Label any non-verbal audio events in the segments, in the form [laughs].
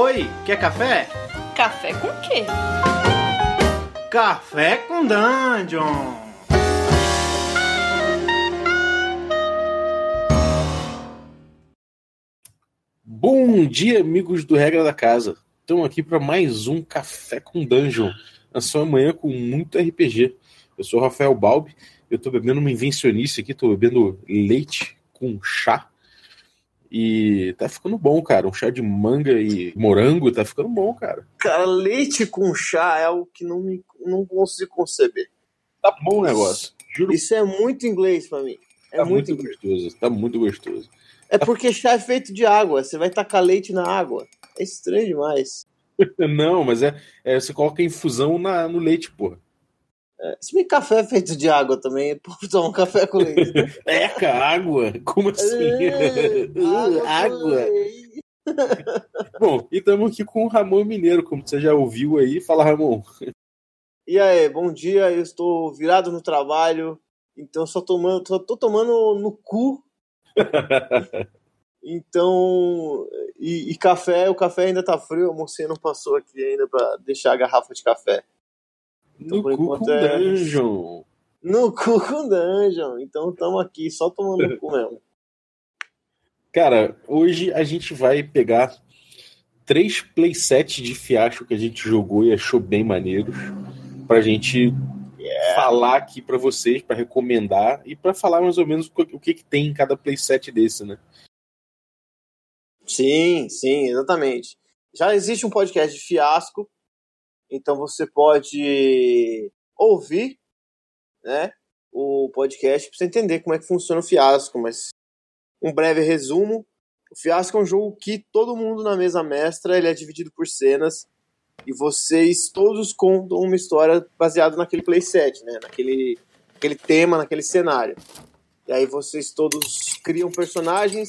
Oi, quer café? Café com quê? Café com Dungeon! Bom dia, amigos do Regra da Casa. Estamos aqui para mais um Café com Dungeon, na sua manhã com muito RPG. Eu sou o Rafael Balbi, eu estou bebendo uma invencionice aqui, estou bebendo leite com chá. E tá ficando bom, cara. Um chá de manga e morango tá ficando bom, cara. Cara, leite com chá é algo que não, me, não consigo conceber. Tá bom o negócio. Juro. Isso é muito inglês pra mim. É tá muito, muito gostoso. Tá muito gostoso. É porque chá é feito de água. Você vai tacar leite na água. É estranho demais. [laughs] não, mas é, é, você coloca infusão na, no leite, porra. É, se bem café é feito de água também, tomar um café com leite. [laughs] é, cara, água? Como assim? É, [laughs] água. água. Bom, e estamos aqui com o Ramon Mineiro, como você já ouviu aí. Fala, Ramon. E aí, bom dia. Eu estou virado no trabalho, então só tomando, só tô tomando no cu. [laughs] então, e, e, café, o café ainda tá frio, a mocinha não passou aqui ainda para deixar a garrafa de café. Então, no cu com é... dungeon. No cu com dungeon. Então estamos aqui só tomando cu [laughs] mesmo. Cara, hoje a gente vai pegar três playsets de fiasco que a gente jogou e achou bem maneiros pra gente yeah. falar aqui para vocês, para recomendar e para falar mais ou menos o que, que tem em cada playset desse, né? Sim, sim, exatamente. Já existe um podcast de fiasco então você pode ouvir né, o podcast para você entender como é que funciona o fiasco. Mas um breve resumo: o fiasco é um jogo que todo mundo na mesa mestra ele é dividido por cenas e vocês todos contam uma história baseada naquele playset, né, naquele, naquele tema, naquele cenário. E aí vocês todos criam personagens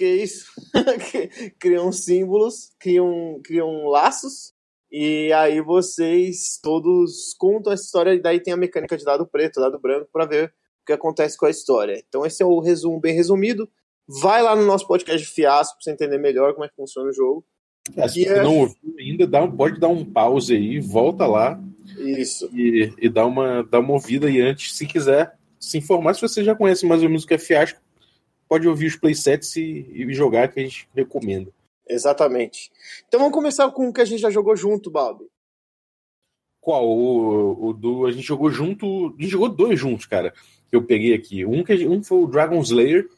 que é isso? [laughs] criam símbolos, criam, criam laços, e aí vocês todos contam essa história, e daí tem a mecânica de dado preto, dado branco, para ver o que acontece com a história. Então esse é o resumo bem resumido. Vai lá no nosso podcast de fiasco pra você entender melhor como é que funciona o jogo. É, se você é... não ouviu ainda, dá, pode dar um pause aí, volta lá. Isso. E, e dá, uma, dá uma ouvida aí antes, se quiser se informar, se você já conhece mais ou menos o que é fiasco, pode ouvir os playsets e, e jogar que a gente recomenda. Exatamente. Então vamos começar com o que a gente já jogou junto, Bob. Qual? O, o do. A gente jogou junto. A gente jogou dois juntos, cara. Que eu peguei aqui. Um, que, um foi o Dragon Slayer.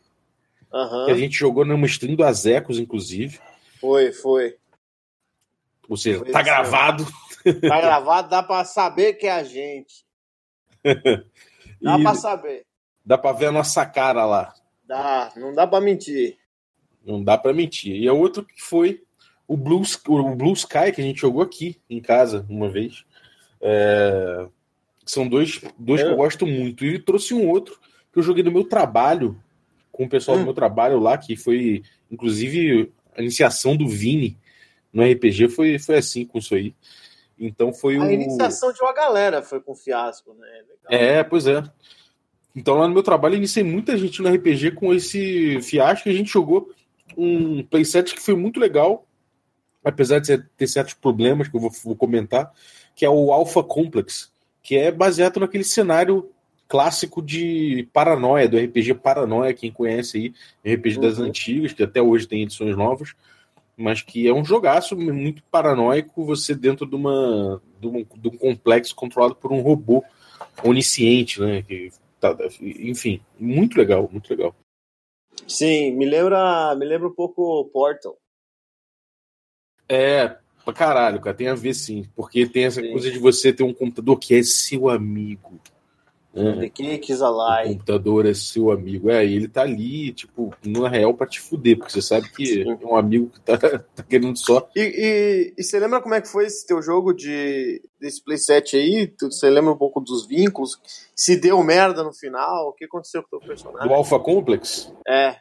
Uhum. Que a gente jogou numa stream do Azecos, inclusive. Foi, foi. Ou seja, foi tá assim. gravado. Tá gravado, dá pra saber que é a gente. [laughs] Dá e pra saber. Dá pra ver a nossa cara lá. Dá, não dá para mentir. Não dá para mentir. E a outro que foi o Blue, o Blue Sky, que a gente jogou aqui em casa uma vez. É... São dois, dois é. que eu gosto muito. E trouxe um outro que eu joguei no meu trabalho, com o pessoal hum. do meu trabalho lá, que foi, inclusive, a iniciação do Vini no RPG foi, foi assim com isso aí. Então foi a o. Iniciação de uma galera foi com fiasco, né? Legal. É, pois é. Então lá no meu trabalho eu iniciei muita gente no RPG com esse fiasco. A gente jogou um playset que foi muito legal, apesar de ter certos problemas que eu vou, vou comentar, que é o Alpha Complex, que é baseado naquele cenário clássico de paranoia, do RPG Paranoia, quem conhece aí, RPG uhum. das antigas, que até hoje tem edições novas, mas que é um jogaço muito paranoico, você dentro de, uma, de, um, de um complexo controlado por um robô onisciente, né? Que Tá, enfim, muito legal, muito legal. Sim, me lembra, me lembra um pouco Portal. É, pra caralho, cara, tem a ver sim, porque tem essa sim. coisa de você ter um computador que é seu amigo. The Cake is alive. O computador é seu amigo. É, ele tá ali, tipo, na real pra te fuder, porque você sabe que Sim. é um amigo que tá, [laughs] tá querendo só. E, e, e, você lembra como é que foi esse teu jogo de desse playset aí? Você lembra um pouco dos vínculos? Se deu merda no final? O que aconteceu com o teu personagem? Do Alpha Complex? É.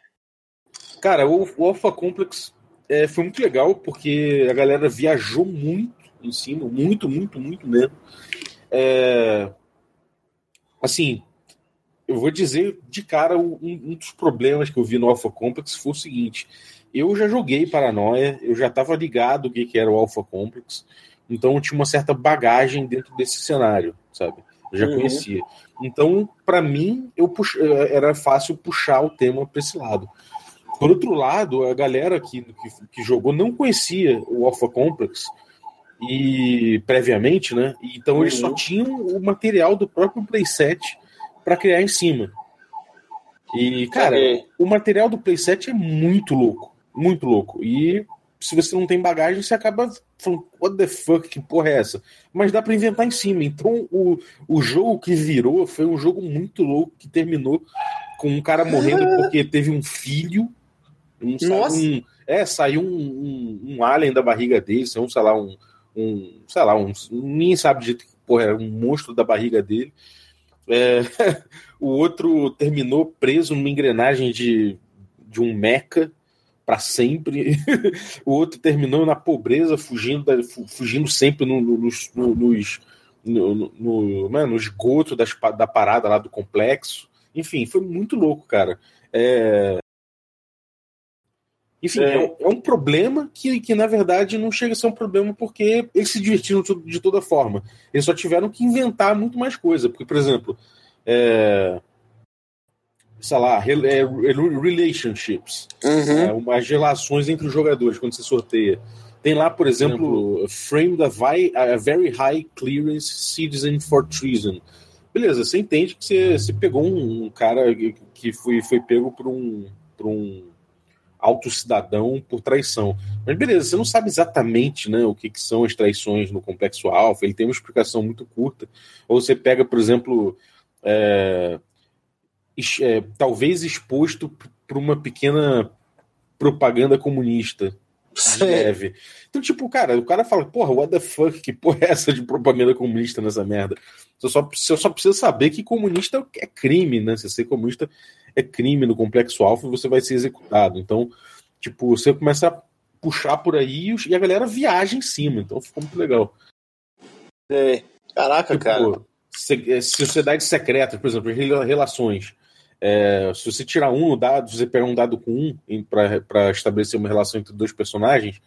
Cara, o, o Alpha Complex é, foi muito legal, porque a galera viajou muito em cima, muito, muito, muito mesmo. É, assim, eu vou dizer de cara um, um, dos problemas que eu vi no Alpha Complex foi o seguinte: eu já joguei Paranoia, eu já estava ligado o que, que era o Alpha Complex, então eu tinha uma certa bagagem dentro desse cenário, sabe? Eu já uhum. conhecia. Então, para mim, eu pux... era fácil puxar o tema para esse lado. Por outro lado, a galera que, que, que, jogou não conhecia o Alpha Complex e previamente, né? Então uhum. eles só uhum. tinham o material do próprio playset para criar em cima. E, cara, o material do playset é muito louco. Muito louco. E se você não tem bagagem, você acaba falando, what the fuck, que porra é essa? Mas dá para inventar em cima. Então, o, o jogo que virou foi um jogo muito louco que terminou com um cara morrendo ah. porque teve um filho. Um, Nossa! Um, é, saiu um, um, um, alien da barriga dele, um, sei lá, um, um sei lá, um, ninguém sabe de que porra era um monstro da barriga dele. É, [laughs] o outro terminou preso numa engrenagem de, de um mecha para sempre. [laughs] o outro terminou na pobreza, fugindo, da, fugindo sempre no, no, nos, no, nos, no, no, no, no esgoto das, da parada lá do complexo. Enfim, foi muito louco, cara. É... Enfim, é. É, é. um problema que, que, na verdade, não chega a ser um problema porque eles se divertiram de toda forma. Eles só tiveram que inventar muito mais coisa. Porque, por exemplo, é sei lá, é, relationships, uhum. é, as relações entre os jogadores quando você sorteia. Tem lá, por exemplo, frame da a very high clearance citizen for treason. Beleza, você entende que você, você pegou um, um cara que foi, foi pego por um, por um alto cidadão por traição. Mas beleza, você não sabe exatamente né, o que, que são as traições no complexo alfa, ele tem uma explicação muito curta. Ou você pega, por exemplo, é, é, talvez exposto por uma pequena propaganda comunista leve. Então, tipo, cara, o cara fala, porra, what the fuck, que porra é essa de propaganda comunista nessa merda? Você só, você só precisa saber que comunista é crime, né? Se ser comunista é crime no complexo alfa, você vai ser executado. Então, tipo, você começa a puxar por aí e a galera viaja em cima. Então ficou muito legal. É. Caraca, tipo, cara. É, sociedades secretas, por exemplo, relações. É, se você tirar um no dado, você pegar um dado com um para estabelecer uma relação entre dois personagens,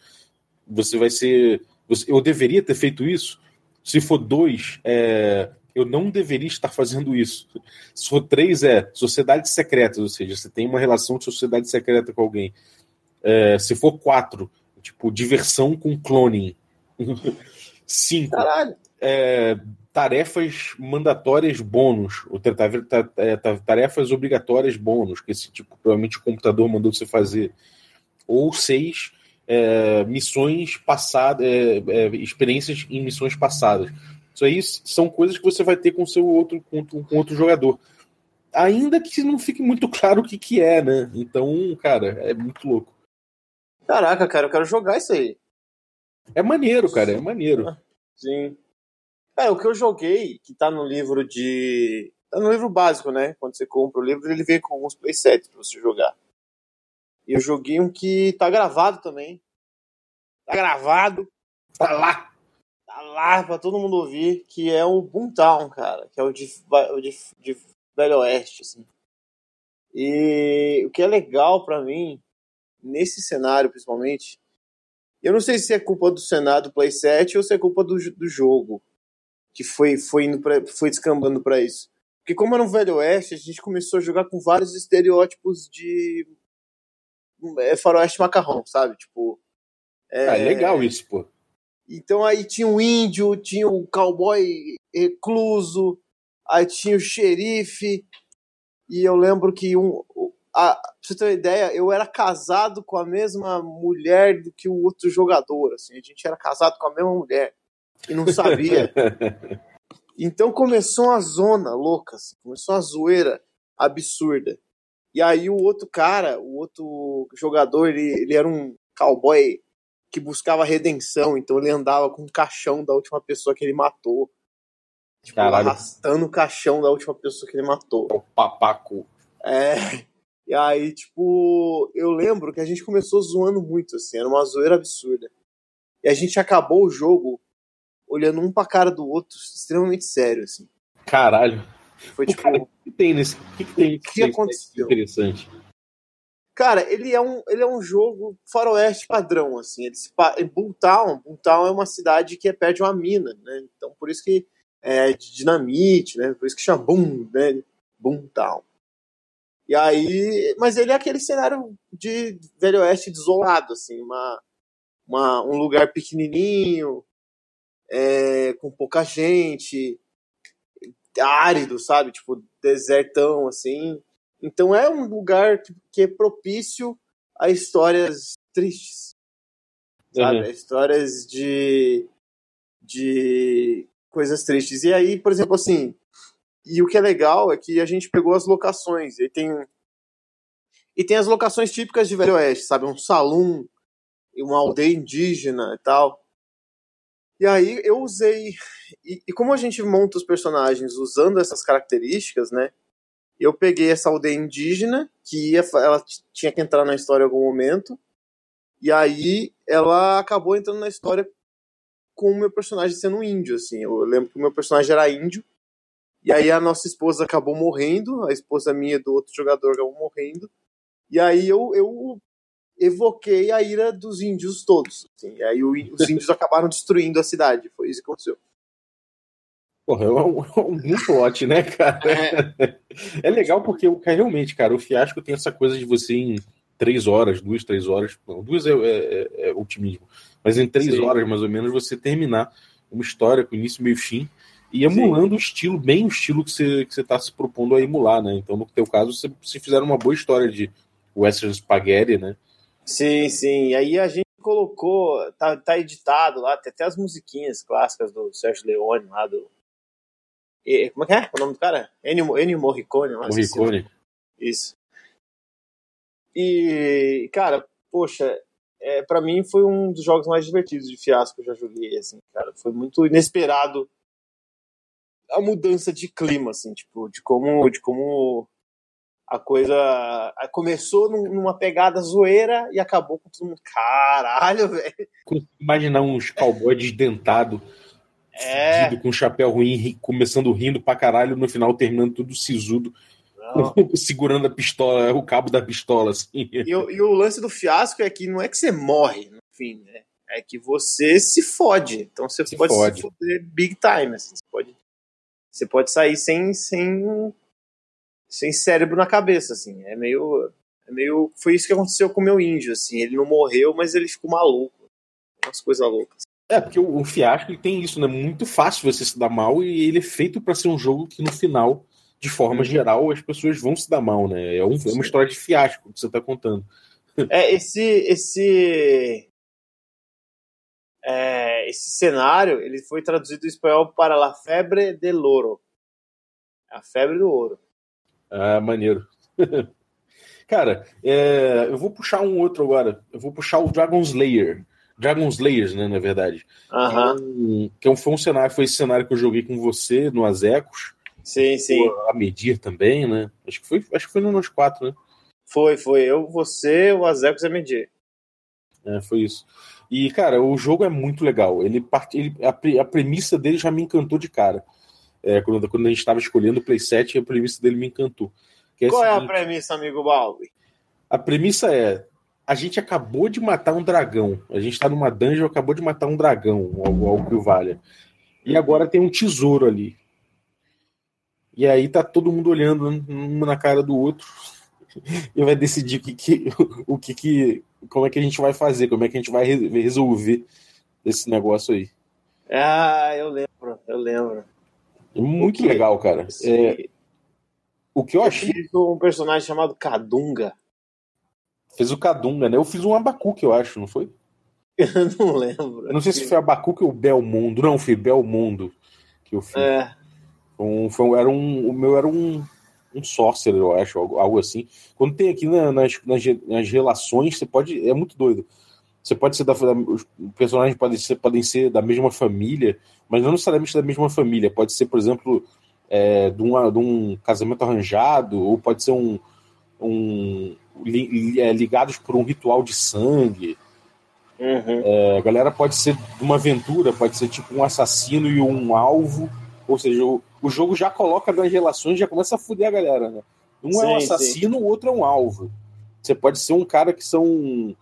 você vai ser. Você, eu deveria ter feito isso. Se for dois, é, eu não deveria estar fazendo isso. Se for três, é sociedade secreta, ou seja, você tem uma relação de sociedade secreta com alguém. É, se for quatro, tipo, diversão com cloning. [laughs] Cinco. Caralho. É, tarefas mandatórias bônus, ou é, tarefas obrigatórias bônus, que esse tipo provavelmente o computador mandou você fazer, ou seis é, missões passadas, é, é, experiências em missões passadas. Isso aí são coisas que você vai ter com seu outro com, com outro jogador. Ainda que não fique muito claro o que, que é, né? Então, cara, é muito louco. Caraca, cara, eu quero jogar isso aí. É maneiro, cara, é maneiro. Sim. É, o que eu joguei, que tá no livro de. Tá no livro básico, né? Quando você compra o livro, ele vem com alguns playsets pra você jogar. E eu joguei um que tá gravado também. Tá gravado. Tá lá. Tá lá pra todo mundo ouvir. Que é o Boomtown, cara. Que é o de, o de, de Velho Oeste, assim. E o que é legal para mim, nesse cenário principalmente, eu não sei se é culpa do Senado Playset ou se é culpa do, do jogo que foi, foi, indo pra, foi descambando para isso. Porque como era um velho oeste, a gente começou a jogar com vários estereótipos de é, faroeste macarrão, sabe? Tipo... É, ah, legal isso, pô. Então aí tinha o índio, tinha o cowboy recluso, aí tinha o xerife, e eu lembro que um... A, pra você ter uma ideia, eu era casado com a mesma mulher do que o outro jogador, assim, a gente era casado com a mesma mulher e não sabia. Então começou uma zona louca, assim, começou uma zoeira absurda. E aí o outro cara, o outro jogador, ele, ele era um cowboy que buscava redenção, então ele andava com o caixão da última pessoa que ele matou. Tipo, Caralho. arrastando o caixão da última pessoa que ele matou. O papaco. É. E aí, tipo, eu lembro que a gente começou zoando muito, assim, era uma zoeira absurda. E a gente acabou o jogo olhando um pra cara do outro, extremamente sério, assim. Caralho. Foi O tipo. cara, o que tem nesse. O que, que tem O que aconteceu? interessante? Cara, ele é um, ele é um jogo faroeste padrão, assim. Ele se, Boomtown, Boomtown é uma cidade que é perto de uma mina, né? Então por isso que é de dinamite, né? Por isso que chama Boom, né? Boomtown. E aí, mas ele é aquele cenário de Velho Oeste desolado, assim, uma, uma, um lugar pequenininho, é, com pouca gente, árido, sabe? Tipo, desertão, assim. Então é um lugar que, que é propício a histórias tristes, sabe? Uhum. Histórias de, de coisas tristes. E aí, por exemplo, assim, e o que é legal é que a gente pegou as locações. E tem, e tem as locações típicas de Velho Oeste, sabe? Um salão, uma aldeia indígena e tal. E aí eu usei. E, e como a gente monta os personagens usando essas características, né? Eu peguei essa aldeia indígena, que ia, ela tinha que entrar na história em algum momento. E aí ela acabou entrando na história com o meu personagem sendo um índio, assim. Eu lembro que o meu personagem era índio. E aí a nossa esposa acabou morrendo, a esposa minha do outro jogador acabou morrendo. E aí eu, eu evoquei a ira dos índios todos. Assim. E aí o os índios acabaram destruindo a cidade. Foi isso que aconteceu. Porra, é um, é um plot, né, cara? É legal porque o cara, realmente, cara, o fiasco tem essa coisa de você em três horas, duas, três horas, não, duas é, é, é- é otimismo, mas em três Sim. horas, mais ou menos, você terminar uma história com início, meio e fim, e emulando o estilo, bem o estilo que você, que você tá se propondo a emular, né? Então, no teu caso, você, você fizeram uma boa história de Western Spaghetti, né? Sim, sim. E aí a gente colocou, tá, tá editado lá, tem até as musiquinhas clássicas do Sérgio Leone lá do. E- como é que é o nome do cara? Ennio, Ennio Morricone. lá, esqueci o nome. Morricone. Isso. E, cara, poxa, é, para mim foi um dos jogos mais divertidos de fiasco que eu já joguei, assim, cara. Foi muito inesperado a mudança de clima, assim, tipo, de como, de como a coisa começou num- numa pegada zoeira e acabou com todo mundo. Caralho, velho. Imaginar uns cowboys desdentados, É. fudido, com um chapéu ruim, começando rindo pra caralho, no final terminando tudo sisudo, [laughs] segurando a pistola, o cabo da pistola, assim. E, o- e o lance do fiasco é que não é que você morre no fim, né? É que você se fode. Então você Se pode fode. se foder big time. assim. Você, pode, você pode sair sem, sem, sem cérebro na cabeça, assim. É meio, é meio. Foi isso que aconteceu com o meu índio, assim. Ele não morreu, mas ele ficou maluco. Umas coisas loucas. É, porque o, o fiasco ele tem isso, né? Muito fácil você se dar mal e ele é feito pra ser um jogo que no final, de forma geral, as pessoas vão se dar mal, né? É, um- é uma história de fiasco que você tá contando. [laughs] É, esse, esse, é, esse cenário, ele foi traduzido em espanhol para La Febre del Ouro. A febre do ouro. Ah, maneiro. [laughs] Cara, é, eu vou puxar um outro agora. Eu vou puxar o Dragon Slayer. Dragon Slayers, né, na verdade. Aham, Um- que é um- foi um cenário, foi esse cenário que eu joguei com você no Azecos, sim, sim. a Medir também, né? Acho que foi, acho que foi no Nos 4, né? Foi, foi. Eu, você, o Azecos e a Medir. É, foi isso. E, cara, o jogo é muito legal. Ele, ele a, a premissa dele já me encantou de cara. É, quando, quando a gente estava escolhendo o playset, a premissa dele me encantou. É Qual é a seguinte, premissa, amigo Balbi? a premissa é: a gente acabou de matar um dragão. A gente tá numa dungeon, acabou de matar um dragão, algo, algo que o valha. E agora tem um tesouro ali. E aí tá todo mundo olhando um na cara do outro [laughs] e vai decidir o que, que, [laughs] o que, que como é que a gente vai fazer, como é que a gente vai re- resolver esse negócio aí. Ah, eu lembro, eu lembro. É muito que- legal, cara. É, o que eu eu achei fiz um personagem chamado Kadunga. fez o Cadunga, né? Eu fiz um Abacuque, eu acho, não foi? [laughs] Eu não lembro. Eu não sei se foi Abacuque ou Belmondo. Não, foi Belmondo que eu fiz. É, Um, foi um- era um, o meu era um, um sorcerer, eu acho, algo, algo assim. Quando tem aqui na- nas, nas, nas relações, você pode. É muito doido. Você pode ser da. da- Os personagens podem ser, podem ser da mesma família, mas não necessariamente da mesma família. Pode ser, por exemplo, é, de, uma, de um casamento arranjado, ou pode ser um. um li- é, ligados por um ritual de sangue. uhum. É, a galera pode ser de uma aventura, pode ser tipo um assassino e um alvo, Ou seja, o, o jogo já coloca nas relações, já começa a fuder a galera, né? Um sim, é um assassino, o outro é um alvo. Você pode ser um cara que são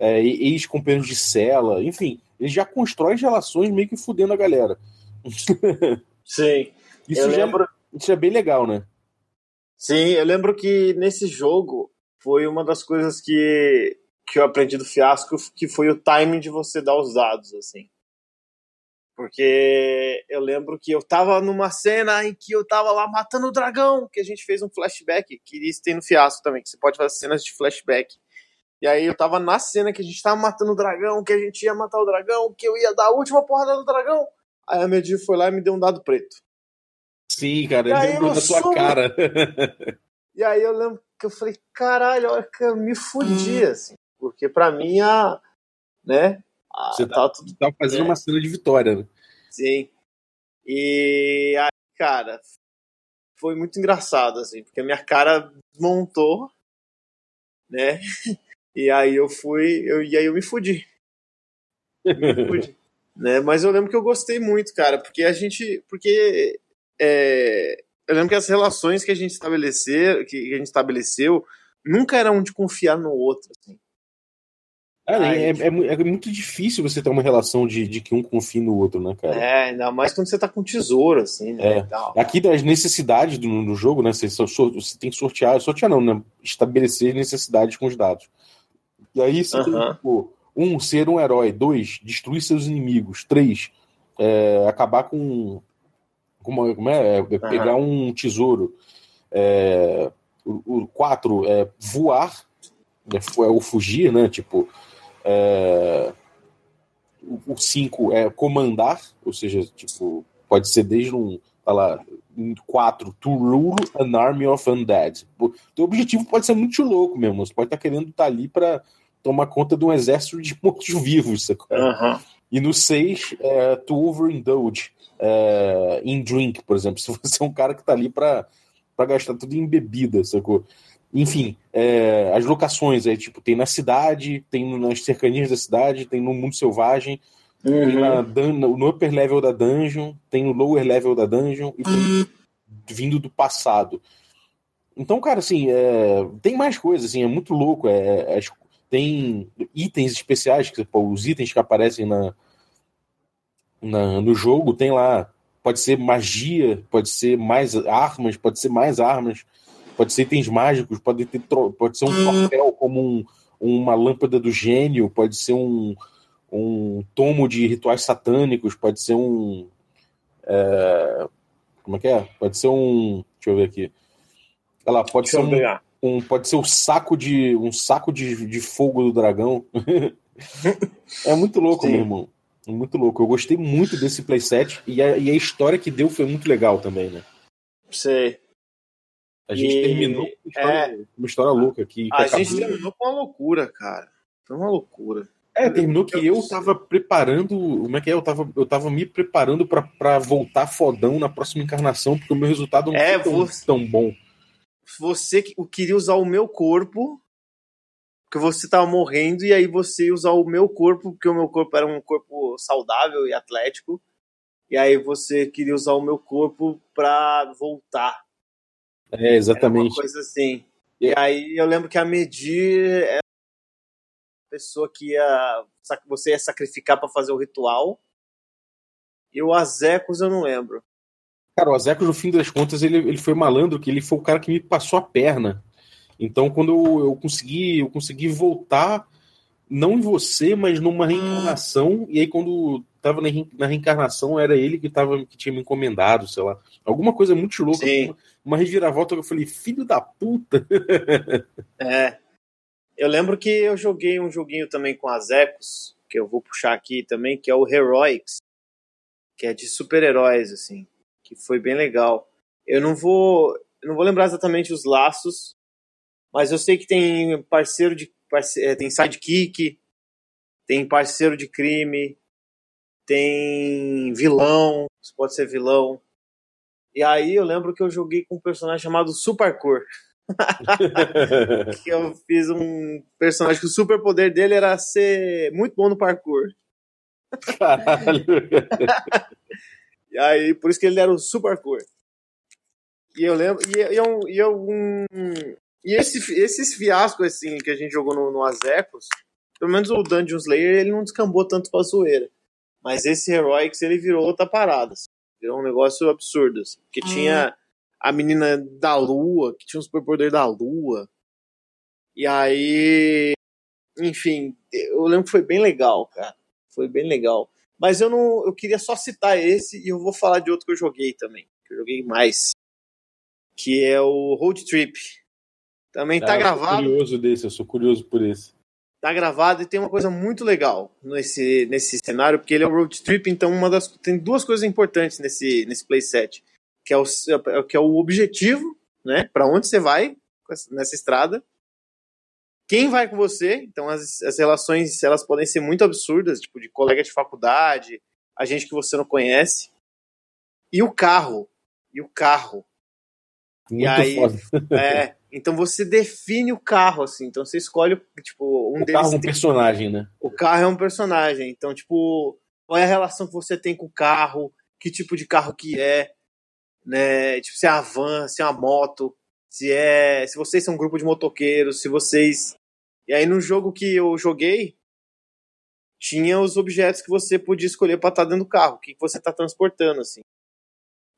é, ex-companheiros de cela, enfim, ele já constrói relações meio que fudendo a galera. [laughs] Sim. isso, eu já, lembro... isso é bem legal, né? Sim, eu lembro que nesse jogo foi uma das coisas que, que eu aprendi do fiasco, que foi o timing de você dar os dados, assim. Porque eu lembro que eu tava numa cena em que eu tava lá matando o dragão, que a gente fez um flashback, que isso tem no fiasco também, que você pode fazer cenas de flashback. E aí eu tava na cena que a gente tava matando o dragão, que a gente ia matar o dragão, que eu ia dar a última porrada no dragão. Aí a Medir foi lá e me deu um dado preto. Sim, cara, ele lembrou da sua cara. [laughs] e aí eu lembro que eu falei, caralho, olha que eu me fudi, hum. assim. Porque pra mim, a, né? A, Você tá, tudo, tava fazendo é. uma cena de vitória, né? Sim. E aí, cara, foi muito engraçado, assim, porque a minha cara montou, né? [laughs] E aí eu fui, eu, e aí eu me fudi. Me fudi. [laughs] né? Mas eu lembro que eu gostei muito, cara, porque a gente. Porque é, eu lembro que as relações que a gente estabeleceu, que a gente estabeleceu, nunca eram de confiar no outro. Assim. Cara, é, é, é, muito difícil você ter uma relação de, de que um confie no outro, né, cara? É, ainda mais quando você tá com tesouro, assim, né? É. Aqui das necessidades do, do jogo, né? Você, você tem que sortear, sortear não, né? Estabelecer necessidades com os dados. E aí você tem, tipo, um, ser um herói. Dois, destruir seus inimigos. Três, é, acabar com como, como é? é pegar um tesouro. É, o, o quatro é voar, é, é o fugir, né? Tipo, é, o cinco é comandar, ou seja, tipo, pode ser desde um, tá lá, quatro, to rule an army of undead. O teu objetivo pode ser muito louco mesmo, você pode estar tá querendo estar tá ali para tomar conta de um exército de [laughs] mortos-vivos, uhum. E no 6, é, to overindulge, é, em drink, por exemplo. [laughs] Se você é um cara que tá ali para gastar tudo em bebida, sacou? Enfim, é, as locações aí, tipo, tem na cidade, tem nas cercanias da cidade, tem no mundo selvagem, uhum. tem na, no upper level da dungeon, tem no lower level da dungeon e tem uhum. vindo do passado. Então, cara, assim, é, tem mais coisas, assim, é muito louco. É, é, tem itens especiais, que, pô, os itens que aparecem na, na, no jogo tem lá. Pode ser magia, pode ser mais armas, pode ser mais armas, pode ser itens mágicos, pode, ter, pode ser um papel como um, uma lâmpada do gênio, pode ser um, um tomo de rituais satânicos, pode ser um. É, como é que é? Pode ser um. Deixa eu ver aqui. Lá, pode deixa ser um, um, Pode ser um saco de. um saco de, de fogo do dragão. [laughs] é muito louco, Sim. meu irmão. Muito louco. Eu gostei muito desse playset e a, e a história que deu foi muito legal também, né? Sei. A gente e... terminou com uma história, é... uma história louca aqui. A gente terminou com uma loucura, cara. Foi uma loucura. É, terminou que eu tava preparando. Como é que é? Eu tava, eu tava me preparando para voltar fodão na próxima encarnação, porque o meu resultado não é, foi tão, você, tão bom. Você queria usar o meu corpo porque você tava morrendo e aí você ia usar o meu corpo, porque o meu corpo era um corpo saudável e atlético, e aí você queria usar o meu corpo pra voltar. É, exatamente. Era uma coisa assim. E aí eu lembro que a Medir era a pessoa que ia. Você ia sacrificar para fazer o ritual. E o Azecos eu não lembro. Cara, o Azecos, no fim das contas, ele, ele foi malandro, que ele foi o cara que me passou a perna. Então, quando eu, eu consegui, eu consegui voltar, não em você, mas numa reencarnação, e aí quando tava na, na reencarnação, era ele que, tava, que tinha me encomendado, sei lá. Alguma coisa muito louca. Uma, uma reviravolta que eu falei, filho da puta. [laughs] é. Eu lembro que eu joguei um joguinho também com as Ecos, que eu vou puxar aqui também, que é o Heroics, que é de super-heróis, assim, que foi bem legal. Eu não vou, eu não vou lembrar exatamente os laços, mas eu sei que tem parceiro de parce, é, tem sidekick, tem parceiro de crime, tem vilão, pode ser vilão. E aí eu lembro que eu joguei com um personagem chamado Supercor. [laughs] que eu fiz um personagem que o superpoder dele era ser muito bom no parkour. Caralho. [laughs] E aí, por isso que ele era o super cor. E eu lembro. E, e, eu, e, eu, um, e esse, esses fiascos assim, que a gente jogou no, no Azecos, pelo menos o Dungeon Slayer, ele não descambou tanto pra zoeira. Mas esse Heroics, ele virou outra parada. Assim. Virou um negócio absurdo. Assim. Porque ah. tinha a menina da lua, que tinha um superpoder da lua. E aí. Enfim, eu lembro que foi bem legal, cara. Foi bem legal. Mas eu não. Eu queria só citar esse e eu vou falar de outro que eu joguei também. Que eu joguei mais. Que é o Road Trip. Também tá ah, gravado. Eu sou curioso desse, eu sou curioso por esse. Tá gravado e tem uma coisa muito legal nesse, nesse cenário, porque ele é o road trip, então uma das, tem duas coisas importantes nesse, nesse playset, que é o, que é o objetivo, né, para onde você vai nessa estrada, quem vai com você, então as, as relações elas podem ser muito absurdas, tipo de colega de faculdade, a gente que você não conhece, e o carro, e o carro. Muito e aí. É, então você define o carro, assim. Então você escolhe, tipo, um o deles. carro é um personagem, né? O carro é um personagem. Então, tipo, qual é a relação que você tem com o carro? Que tipo de carro que é? Né? Tipo, se é a van, se é uma moto, se é. Se vocês são um grupo de motoqueiros, se vocês. E aí no jogo que eu joguei, tinha os objetos que você podia escolher para estar tá dentro do carro, o que você está transportando, assim.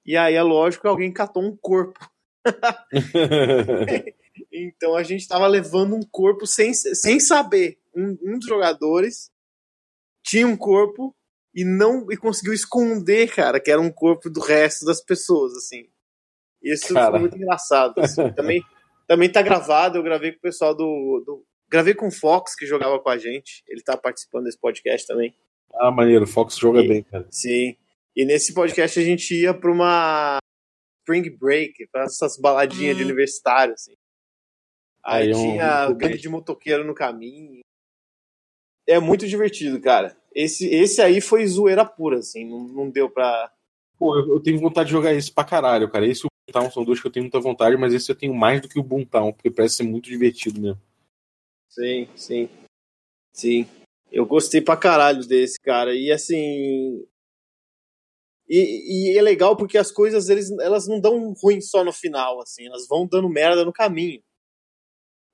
E aí é lógico que alguém catou um corpo [laughs] então a gente estava levando um corpo sem, sem saber. Um, um, dos jogadores tinha um corpo e não e conseguiu esconder, cara, que era um corpo do resto das pessoas, assim. Isso cara. foi muito engraçado. Assim. [laughs] também, também tá gravado, eu gravei com o pessoal do, do. Gravei com o Fox, que jogava com a gente. Ele tá participando desse podcast também. Ah, maneiro, o Fox joga e, bem, cara. Sim. E nesse podcast a gente ia para uma Spring Break, para essas baladinhas de hum. universitário, assim. Aí, Aí tinha um... gangue de motoqueiro no caminho. É muito divertido, cara. Esse, esse aí foi zoeira pura, assim, não, não deu pra. Pô, eu, eu, tenho vontade de jogar esse pra caralho, cara. Esse e o Boomtown são dois que eu tenho muita vontade, mas esse eu tenho mais do que o Boomtown, porque parece ser muito divertido mesmo. Sim, sim. Sim. Eu gostei pra caralho desse, cara. E assim, e, e, é legal porque as coisas eles, elas não dão ruim só no final, assim, elas vão dando merda no caminho.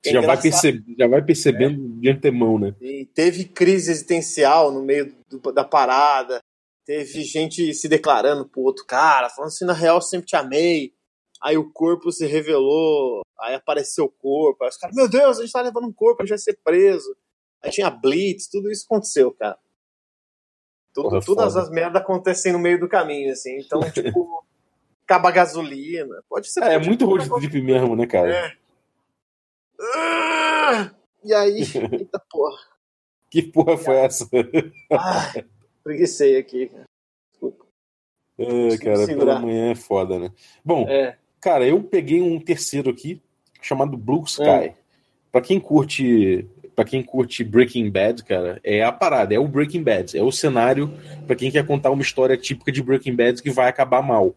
É já, vai percebe, já vai percebendo é. de antemão, né? E teve crise existencial no meio do, da parada, teve gente se declarando pro outro cara, falando assim, na real sempre te amei. Aí o corpo se revelou, aí apareceu o corpo, aí os caras, meu Deus, a gente tá levando um corpo, a gente vai ser preso. Aí tinha blitz, tudo isso aconteceu, cara. Tudo, Porra, todas foda. as merdas acontecem no meio do caminho, assim. Então, [laughs] tipo, acaba a gasolina. Pode ser. É, é muito road trip mesmo, né, cara? É. Ah, e aí, [laughs] eita porra. Que porra foi essa? Ah, preguicei aqui, cara. Desculpa. É, cara, pela manhã é foda, né? Bom, é. cara, eu peguei um terceiro aqui, chamado Blue Sky. É. Pra quem curte para quem curte Breaking Bad, cara, é a parada, é o Breaking Bad, é o cenário para quem quer contar uma história típica de Breaking Bad que vai acabar mal.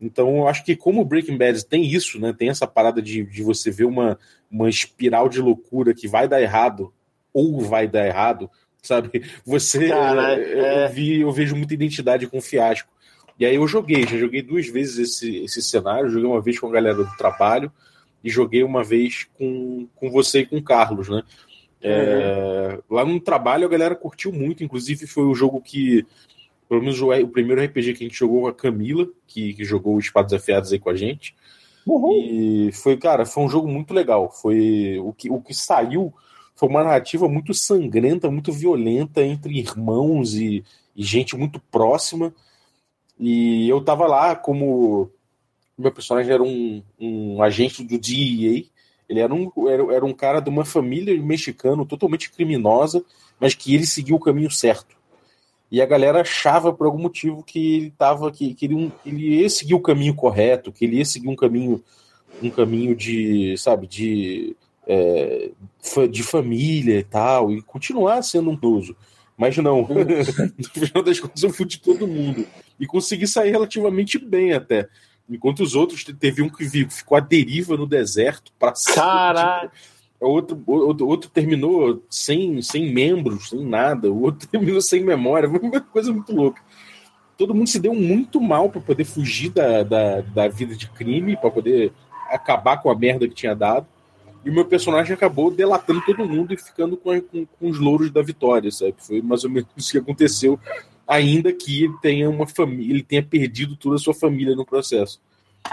Então, eu acho que como Breaking Bad tem isso, né, tem essa parada de, de você ver uma, uma espiral de loucura que vai dar errado ou vai dar errado, sabe? Você, Cara, é... eu, vi, eu vejo muita identidade com o fiasco. E aí eu joguei, já joguei duas vezes esse, esse cenário, joguei uma vez com a galera do trabalho e joguei uma vez com, com você e com o Carlos, né? É, uhum. Lá no trabalho a galera curtiu muito, inclusive foi o jogo que, pelo menos o, o primeiro RPG que a gente jogou com a Camila, que, que jogou o Espadas Afiadas aí com a gente. Uhum. E foi, cara, foi um jogo muito legal. Foi o que, o que saiu foi uma narrativa muito sangrenta, muito violenta entre irmãos e, e gente muito próxima. E eu tava lá como meu personagem era um, um agente do DEA ele era um, era, era um cara de uma família mexicana totalmente criminosa, mas que ele seguiu o caminho certo. E a galera achava por algum motivo que ele tava que, que, ele, ele ia seguir o caminho correto, que ele ia seguir um caminho um caminho de, sabe, de é, de família e tal, e continuar sendo um idoso. Mas não, [laughs] no final das contas eu fui de todo mundo. E consegui sair relativamente bem até. Enquanto os outros teve um que ficou à deriva no deserto para Caralho! Tipo, outro, outro, outro terminou sem, sem membros, sem nada. O outro [laughs] terminou sem memória. Foi uma coisa muito louca. todo mundo se deu muito mal para poder fugir da, da, da vida de crime, para poder acabar com a merda que tinha dado. E o meu personagem acabou delatando todo mundo e ficando com, com, com os louros da vitória, sabe? Foi mais ou menos isso que aconteceu, ainda que ele tenha uma família, ele tenha perdido toda a sua família no processo.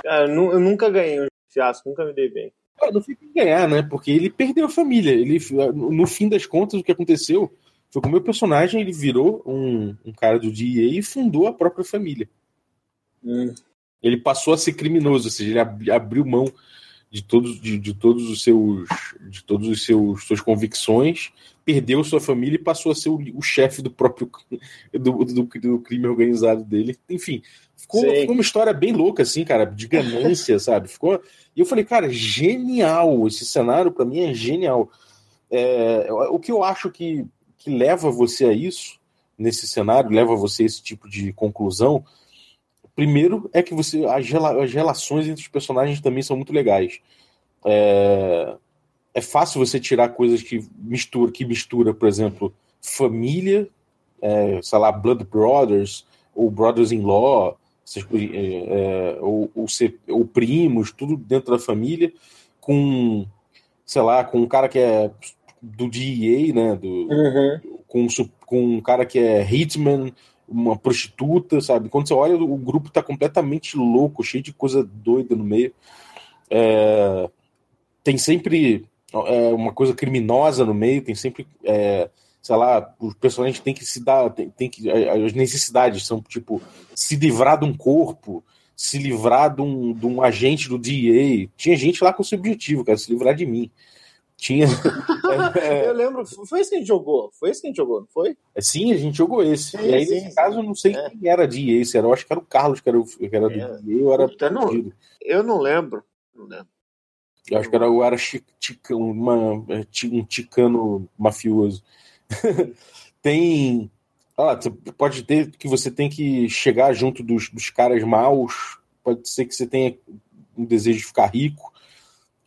Cara, eu nunca ganhei um fiasco, nunca me dei bem. Ah, não fica ganhar, né? Porque ele perdeu a família. Ele, no fim das contas, o que aconteceu foi que o meu personagem ele virou um, um cara do DEA e fundou a própria família. Hum. Ele passou a ser criminoso, ou seja, ele ab abriu mão de todos, de, de, todos os seus, de todos os seus suas convicções, perdeu sua família e passou a ser o, o chefe do próprio do, do, do, crime organizado dele. Enfim, ficou, ficou, uma história bem louca, assim, cara, de ganância, [laughs] sabe? Ficou. E eu falei, cara, genial! Esse cenário para mim é genial. É, o que eu acho que, que leva você a isso nesse cenário, leva você a esse tipo de conclusão Primeiro é que você as, rela as relações entre os personagens também são muito legais. É, é fácil você tirar coisas que mistura, que mistura, por exemplo, família, é, sei lá, Blood Brothers ou Brothers-in-Law, é, é, ou, ou, ou, primos, tudo dentro da família, com, sei lá, com um cara que é do DEA, né, do, uhum. com, com um cara que é hitman, uma prostituta, sabe? Quando você olha, o grupo tá completamente louco, cheio de coisa doida no meio. É, tem sempre é, uma coisa criminosa no meio, tem sempre, é, sei lá, os personagens têm que se dar, tem, tem que, as necessidades são tipo se livrar de um corpo, se livrar de um, de um agente do DEA. Tinha gente lá com esse objetivo, cara, se livrar de mim. Tinha. [laughs] eu lembro, foi esse que a gente jogou. Foi esse que a gente jogou, não foi? Sim, a gente jogou esse. E aí, sim, nesse sim. caso, eu não sei é. quem era de esse. Era, eu acho que era o Carlos que era, o, que era do é. DA, eu era. Puta, não, eu não lembro. Não lembro. Eu acho que era, eu era tica, uma, é, um ticano mafioso. [laughs] tem. Ah, pode ter que você tem que chegar junto dos, dos caras maus. Pode ser que você tenha um desejo de ficar rico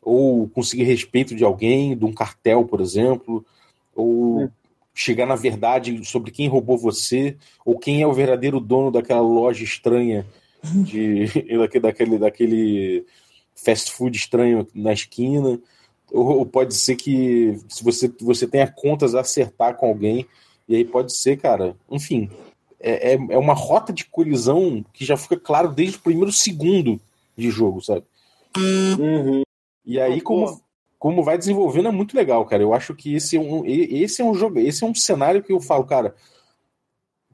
ou conseguir respeito de alguém, de um cartel, por exemplo, ou é. chegar na verdade sobre quem roubou você, ou quem é o verdadeiro dono daquela loja estranha de [laughs] daquele, daquele fast food estranho na esquina. Ou, ou pode ser que se você, você tenha contas a acertar com alguém, e aí pode ser, cara, enfim, é, é, é uma rota de colisão que já fica claro desde o primeiro segundo de jogo, sabe? Uhum. E aí, como, como vai desenvolvendo, é muito legal, cara. Eu acho que esse é um, esse é um jogo, esse é um cenário que eu falo, cara,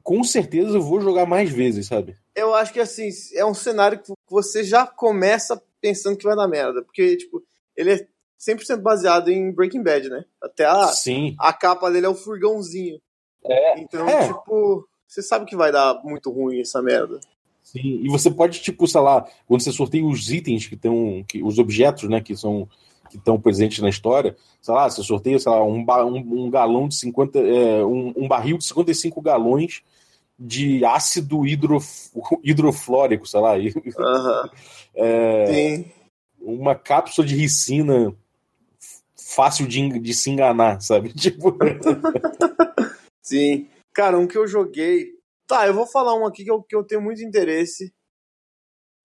com certeza eu vou jogar mais vezes, sabe? Eu acho que assim, é um cenário que você já começa pensando que vai dar merda. Porque, tipo, ele é 100% baseado em Breaking Bad, né? Até a, Sim. a capa dele é o furgãozinho. É. Então, é. tipo, você sabe que vai dar muito ruim essa merda. Sim, e você pode, tipo, sei lá, quando você sorteia os itens que estão, que, os objetos, né, que são que estão presentes na história, sei lá, você sorteia, sei lá, um, um, um galão de 50, é, um, um, barril de 55 galões de ácido hidrof, hidroflórico, sei lá. Uhum. [laughs] é, Sim. Uma cápsula de ricina fácil de, de se enganar, sabe? [laughs] Tipo... [laughs] Sim. Cara, um que eu joguei Tá, eu vou falar um aqui que eu, que eu tenho muito interesse,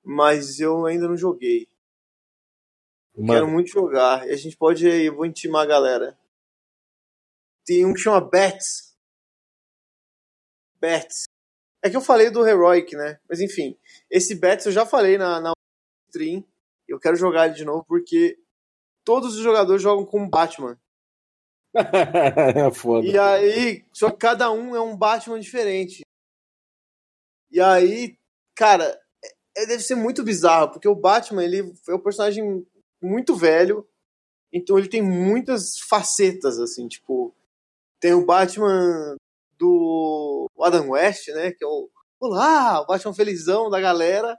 mas eu ainda não joguei. Mano. Quero muito jogar. E a gente pode. Eu vou intimar a galera. Tem um que chama Bats. Bats. É que eu falei do Heroic, né? Mas enfim. Esse Bats eu já falei na, na stream. Eu quero jogar ele de novo porque todos os jogadores jogam com Batman. é [laughs] foda. E aí, só que cada um é um Batman diferente. E aí, cara, é, deve ser muito bizarro, porque o Batman, ele é um personagem muito velho, então ele tem muitas facetas, assim, tipo, tem o Batman do Adam West, né, que é o, olá, o Batman felizão da galera,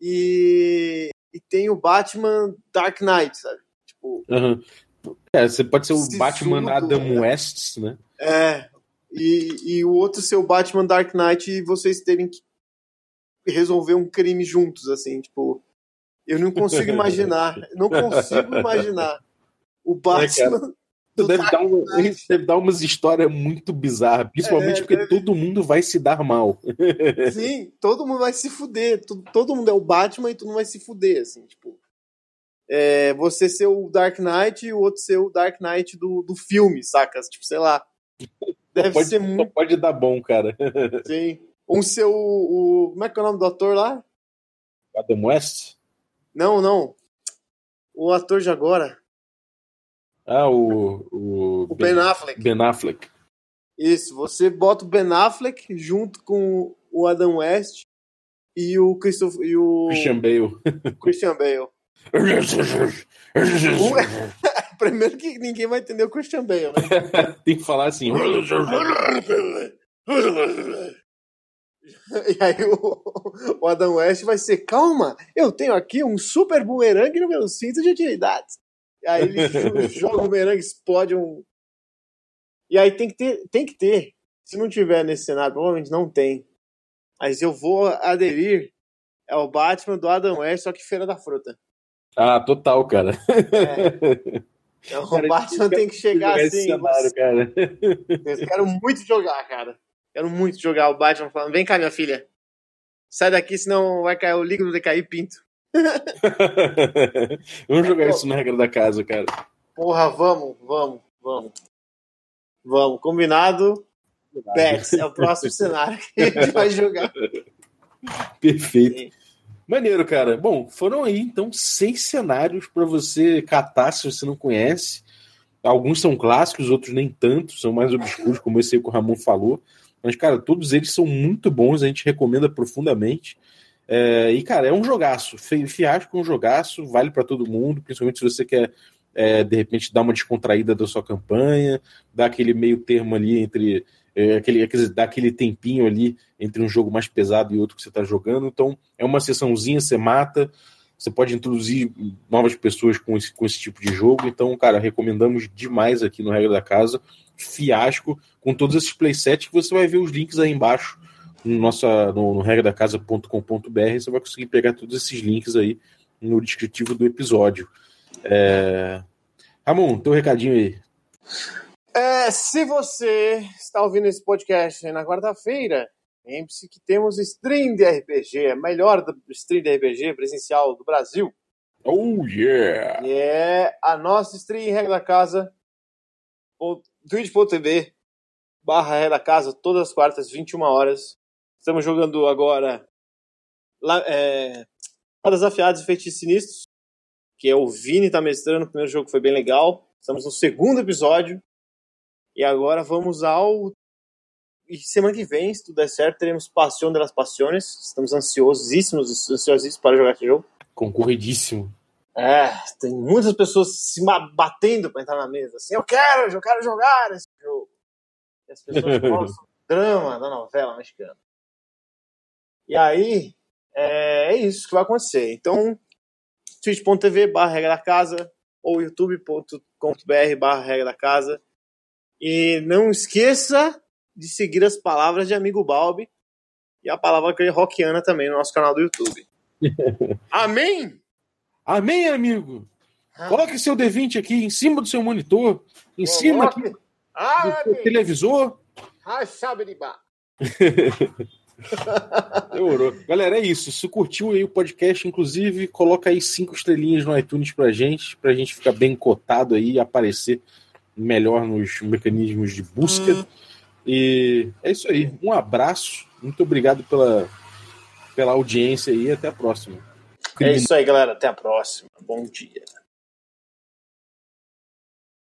e, e tem o Batman Dark Knight, sabe, tipo... Uhum. É, você pode ser o Batman Adam né? West, né? É, e, e o outro ser o Batman Dark Knight e vocês terem que resolver um crime juntos, assim, tipo. Eu não consigo [laughs] imaginar, não consigo imaginar o Batman Isso deve, dar um, isso deve dar umas histórias muito bizarras, principalmente É, porque deve- todo mundo vai se dar mal. [laughs] Sim, todo mundo vai se fuder. Todo, todo mundo é o Batman e todo mundo vai se fuder, assim, tipo. É, você ser o Dark Knight e o outro ser o Dark Knight do, do filme, sacas? Tipo, sei lá. Deve pode, ser só muito. pode dar bom, cara. [laughs] Sim. Um ser o. Como é que é o nome do ator lá? Adam West? Não, não. O ator de agora. Ah, o. O, O Ben Affleck. Ben Affleck. Isso, você bota o Ben Affleck junto com o Adam West e o Christopher, e o Christian Bale. [laughs] Christian Bale. [laughs] Primeiro que ninguém vai entender o Christian Bale, né? [laughs] Tem que falar assim. E aí o, o Adam West vai ser, calma, eu tenho aqui um super bumerangue no meu cinto de utilidades. E aí ele jo- [laughs] joga o bumerangue, explode um... E aí tem que ter, tem que ter. Se não tiver nesse cenário, provavelmente não tem. Mas eu vou aderir ao Batman do Adam West, só que Feira da Fruta. Ah, total, cara. É. [laughs] Então, o Batman tem que chegar assim. cenário, cara. Eu quero muito jogar, cara. Quero muito jogar o Batman falando: vem cá, minha filha. Sai daqui, senão vai cair o líquido de cair pinto. [laughs] Vamos jogar isso na regra da casa, cara. Porra, vamos, vamos, vamos. Vamos, combinado. Bex é o próximo [laughs] cenário que a gente vai jogar. Perfeito. Maneiro, cara. Bom, foram aí, então, seis cenários para você catar se você não conhece. Alguns são clássicos, outros nem tanto, são mais obscuros, como esse aí que o Ramon falou. Mas, cara, todos eles são muito bons, a gente recomenda profundamente. É, e, cara, é um jogaço. Fi- Fiasco é um jogaço, vale para todo mundo, principalmente se você quer, é, de repente, dar uma descontraída da sua campanha, dar aquele meio termo ali entre. É, aquele, aquele, dar aquele tempinho ali entre um jogo mais pesado e outro que você está jogando. Então, é uma sessãozinha, você mata. Você pode introduzir novas pessoas com esse, com esse tipo de jogo. Então, cara, recomendamos demais aqui no Regra da Casa. Fiasco, com todos esses playsets que você vai ver os links aí embaixo no, nossa, no, no regradacasa.com.br. Você vai conseguir pegar todos esses links aí no descritivo do episódio. É... Ramon, teu recadinho aí. É, se você está ouvindo esse podcast na quarta-feira, lembre-se que temos stream de RPG, a melhor do- stream de RPG presencial do Brasil. Oh, yeah! E é a nossa stream Regra da Casa, twitch.tv barra Regra da Casa, todas as quartas, 21 horas. Estamos jogando agora é, Rodas Afiadas e Feitiços Sinistros, que é o Vini tá mestrando, o primeiro jogo foi bem legal. Estamos no segundo episódio. E agora vamos ao. E semana que vem, se tudo der certo, teremos Passion de las Passiones. Estamos ansiosíssimos, ansiosíssimos para jogar esse jogo. Concorridíssimo. É, tem muitas pessoas se batendo para entrar na mesa. Assim, eu quero, eu quero jogar esse jogo. E as pessoas [laughs] gostam do drama da novela mexicana. E aí, é, é isso que vai acontecer. Então, twitch.tv barra regra da casa ou youtube.com.br barra regra da casa. E não esqueça de seguir as palavras de amigo Balbi e a palavra rockiana também no nosso canal do YouTube. [laughs] Amém? Amém, amigo! Coloque seu D20 aqui em cima do seu monitor, em cima aqui do seu televisor. Ah, Xabiribá. [laughs] Demorou. Galera, é isso. Se curtiu aí o podcast, inclusive, coloca aí cinco estrelinhas no iTunes pra gente, pra gente ficar bem cotado aí e aparecer melhor nos mecanismos de busca. E é isso aí. Um abraço. Muito obrigado pela, pela audiência aí. Até a próxima. É isso aí, galera. Até a próxima. Bom dia.